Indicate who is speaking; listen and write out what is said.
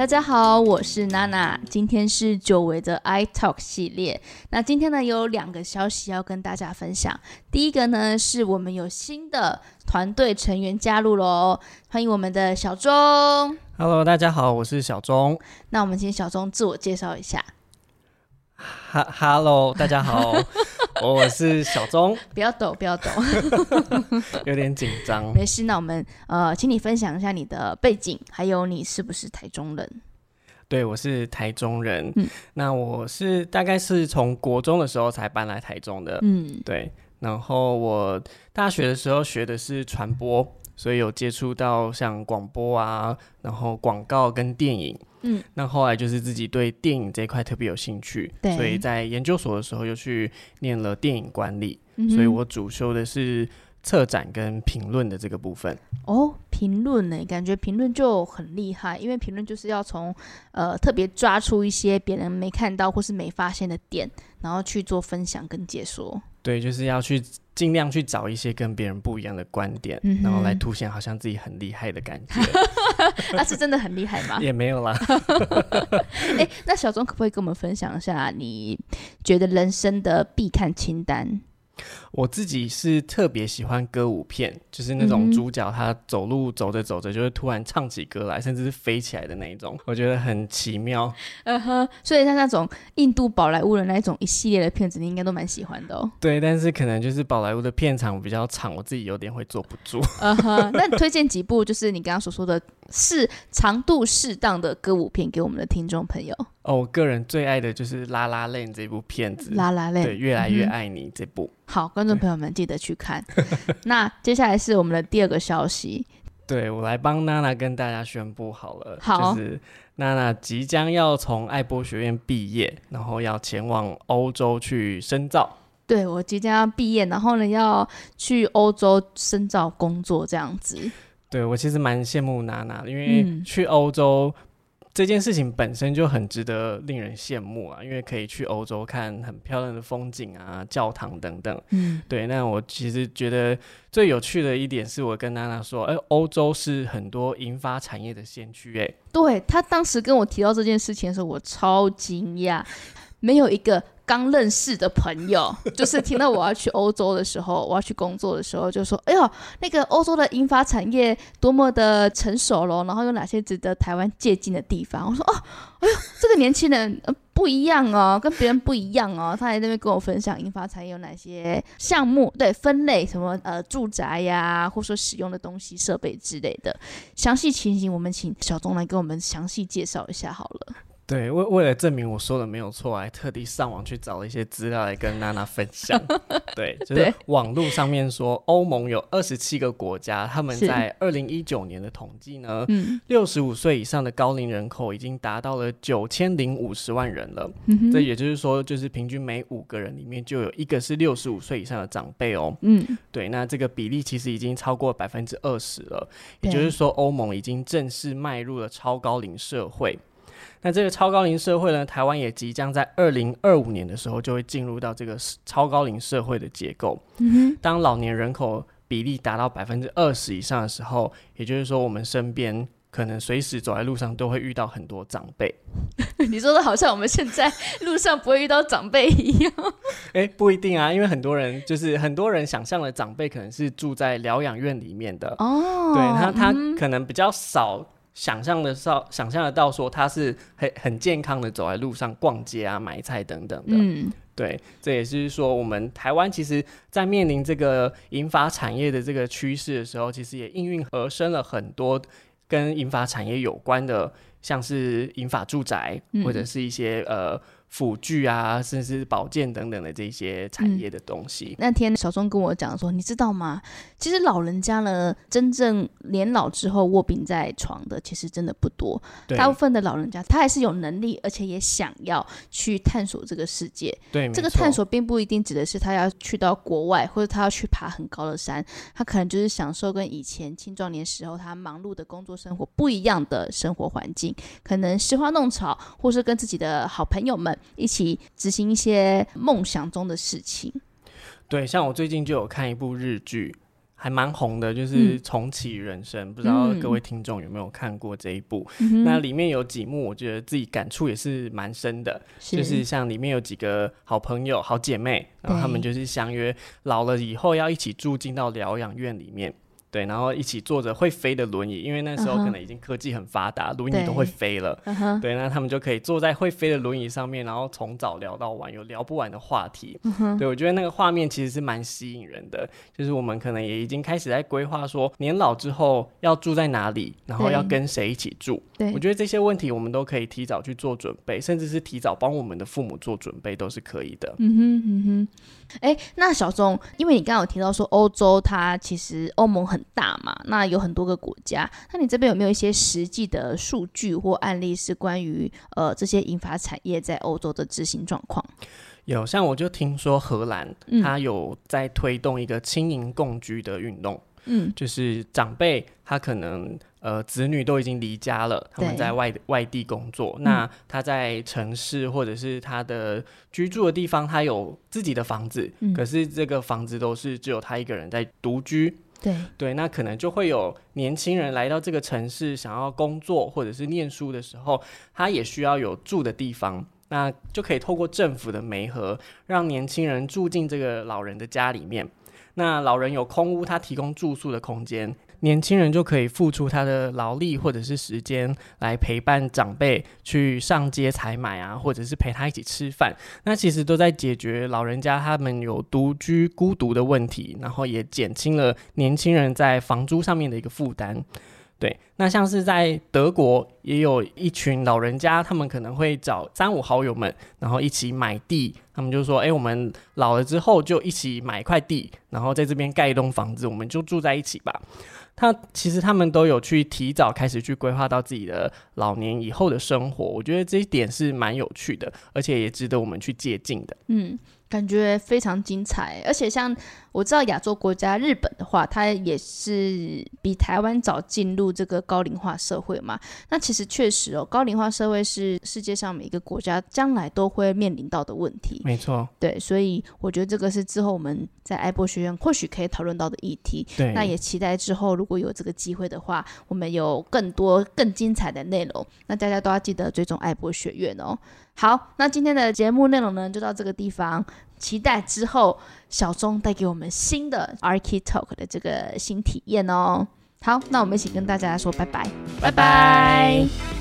Speaker 1: 大家好，我是娜娜，今天是久违的 I Talk 系列。那今天呢，有两个消息要跟大家分享。第一个呢，是我们有新的团队成员加入喽，欢迎我们的小钟。
Speaker 2: Hello，大家好，我是小钟。
Speaker 1: 那我们请小钟自我介绍一下。
Speaker 2: 哈，Hello，大家好，我是小钟。
Speaker 1: 不要抖，不要抖，
Speaker 2: 有点紧张。
Speaker 1: 没事，那我们呃，请你分享一下你的背景，还有你是不是台中人？
Speaker 2: 对，我是台中人。嗯，那我是大概是从国中的时候才搬来台中的。嗯，对。然后我大学的时候学的是传播，所以有接触到像广播啊，然后广告跟电影。嗯，那后来就是自己对电影这一块特别有兴趣，对，所以在研究所的时候又去念了电影管理，嗯、所以我主修的是策展跟评论的这个部分。
Speaker 1: 哦，评论呢，感觉评论就很厉害，因为评论就是要从呃特别抓出一些别人没看到或是没发现的点，然后去做分享跟解说。
Speaker 2: 对，就是要去尽量去找一些跟别人不一样的观点，嗯、然后来凸显好像自己很厉害的感觉。
Speaker 1: 那 是真的很厉害吗？
Speaker 2: 也没有啦。
Speaker 1: 哎、欸，那小钟可不可以跟我们分享一下，你觉得人生的必看清单？
Speaker 2: 我自己是特别喜欢歌舞片，就是那种主角他走路走着走着就会突然唱起歌来，甚至是飞起来的那一种，我觉得很奇妙。
Speaker 1: 嗯哼，所以像那种印度宝莱坞的那一种一系列的片子，你应该都蛮喜欢的哦。
Speaker 2: 对，但是可能就是宝莱坞的片场比较长，我自己有点会坐不住。
Speaker 1: 嗯哼，那你推荐几部就是你刚刚所说的是长度适当的歌舞片给我们的听众朋友？
Speaker 2: 哦，我个人最爱的就是《La La Land》这部片子，《
Speaker 1: La La Land》
Speaker 2: 对，越来越爱你这部。
Speaker 1: 嗯、好，观众朋友们记得去看。那接下来是我们的第二个消息，
Speaker 2: 对，我来帮娜娜跟大家宣布好了，好，就是娜娜即将要从爱博学院毕业，然后要前往欧洲去深造。
Speaker 1: 对，我即将要毕业，然后呢要去欧洲深造工作这样子。
Speaker 2: 对，我其实蛮羡慕娜娜，因为去欧洲。嗯这件事情本身就很值得令人羡慕啊，因为可以去欧洲看很漂亮的风景啊、教堂等等。嗯，对。那我其实觉得最有趣的一点是我跟娜娜说，哎，欧洲是很多银发产业的先驱。哎，
Speaker 1: 对，他当时跟我提到这件事情的时候，我超惊讶，没有一个。刚认识的朋友，就是听到我要去欧洲的时候，我要去工作的时候，就说：“哎呦，那个欧洲的英发产业多么的成熟咯，然后有哪些值得台湾借鉴的地方？”我说：“哦，哎呦，这个年轻人不一样哦，跟别人不一样哦。”他在那边跟我分享英发产业有哪些项目，对，分类什么呃住宅呀，或者说使用的东西设备之类的详细情形，我们请小钟来给我们详细介绍一下好了。
Speaker 2: 对，为为了证明我说的没有错，还特地上网去找了一些资料来跟娜娜分享。对，就是网络上面说，欧盟有二十七个国家，他们在二零一九年的统计呢，六十五岁以上的高龄人口已经达到了九千零五十万人了。嗯。这也就是说，就是平均每五个人里面就有一个是六十五岁以上的长辈哦。嗯，对，那这个比例其实已经超过百分之二十了，也就是说，欧盟已经正式迈入了超高龄社会。那这个超高龄社会呢，台湾也即将在二零二五年的时候就会进入到这个超高龄社会的结构。嗯。当老年人口比例达到百分之二十以上的时候，也就是说，我们身边可能随时走在路上都会遇到很多长辈。
Speaker 1: 你说的好像我们现在路上不会遇到长辈一样。
Speaker 2: 哎，不一定啊，因为很多人就是很多人想象的长辈可能是住在疗养院里面的。哦。对，他他可能比较少。想象的到，想象得到，说他是很很健康的走在路上逛街啊、买菜等等的。嗯，对，这也是说我们台湾其实，在面临这个银发产业的这个趋势的时候，其实也应运而生了很多跟银发产业有关的，像是银发住宅，嗯，或者是一些呃。辅具啊，甚至是保健等等的这些产业的东西。嗯、
Speaker 1: 那天小钟跟我讲说，你知道吗？其实老人家呢，真正年老之后卧病在床的，其实真的不多。大部分的老人家，他还是有能力，而且也想要去探索这个世界。
Speaker 2: 对，
Speaker 1: 这个探索并不一定指的是他要去到国外，或者他要去爬很高的山。他可能就是享受跟以前青壮年时候他忙碌的工作生活不一样的生活环境，可能拾花弄草，或是跟自己的好朋友们。一起执行一些梦想中的事情。
Speaker 2: 对，像我最近就有看一部日剧，还蛮红的，就是重启人生，嗯、不知道各位听众有没有看过这一部？嗯、那里面有几幕，我觉得自己感触也是蛮深的，是就是像里面有几个好朋友、好姐妹，然后他们就是相约老了以后要一起住进到疗养院里面。对，然后一起坐着会飞的轮椅，因为那时候可能已经科技很发达，uh -huh. 轮椅都会飞了。对，uh -huh. 对，那他们就可以坐在会飞的轮椅上面，然后从早聊到晚，有聊不完的话题。Uh -huh. 对，我觉得那个画面其实是蛮吸引人的，就是我们可能也已经开始在规划说年老之后要住在哪里，然后要跟谁一起住。对，我觉得这些问题我们都可以提早去做准备，甚至是提早帮我们的父母做准备，都是可以的。
Speaker 1: 嗯哼嗯哼。哎，那小钟，因为你刚刚有提到说欧洲它其实欧盟很大嘛，那有很多个国家，那你这边有没有一些实际的数据或案例是关于呃这些银发产业在欧洲的执行状况？
Speaker 2: 有，像我就听说荷兰，它有在推动一个轻盈共居的运动。嗯，就是长辈他可能呃子女都已经离家了，他们在外外地工作，那他在城市或者是他的居住的地方，他有自己的房子，嗯，可是这个房子都是只有他一个人在独居。对对，那可能就会有年轻人来到这个城市，想要工作或者是念书的时候，他也需要有住的地方，那就可以透过政府的媒合，让年轻人住进这个老人的家里面。那老人有空屋，他提供住宿的空间，年轻人就可以付出他的劳力或者是时间来陪伴长辈去上街采买啊，或者是陪他一起吃饭。那其实都在解决老人家他们有独居孤独的问题，然后也减轻了年轻人在房租上面的一个负担。对，那像是在德国也有一群老人家，他们可能会找三五好友们，然后一起买地。他们就说：“哎，我们老了之后就一起买一块地，然后在这边盖一栋房子，我们就住在一起吧。”他其实他们都有去提早开始去规划到自己的老年以后的生活。我觉得这一点是蛮有趣的，而且也值得我们去借鉴的。
Speaker 1: 嗯。感觉非常精彩，而且像我知道亚洲国家日本的话，它也是比台湾早进入这个高龄化社会嘛。那其实确实哦，高龄化社会是世界上每一个国家将来都会面临到的问题。
Speaker 2: 没错，
Speaker 1: 对，所以我觉得这个是之后我们在爱博学院或许可以讨论到的议题。对，那也期待之后如果有这个机会的话，我们有更多更精彩的内容。那大家都要记得追踪爱博学院哦。好，那今天的节目内容呢，就到这个地方。期待之后小钟带给我们新的 Archi Talk 的这个新体验哦。好，那我们一起跟大家说，拜拜。拜拜。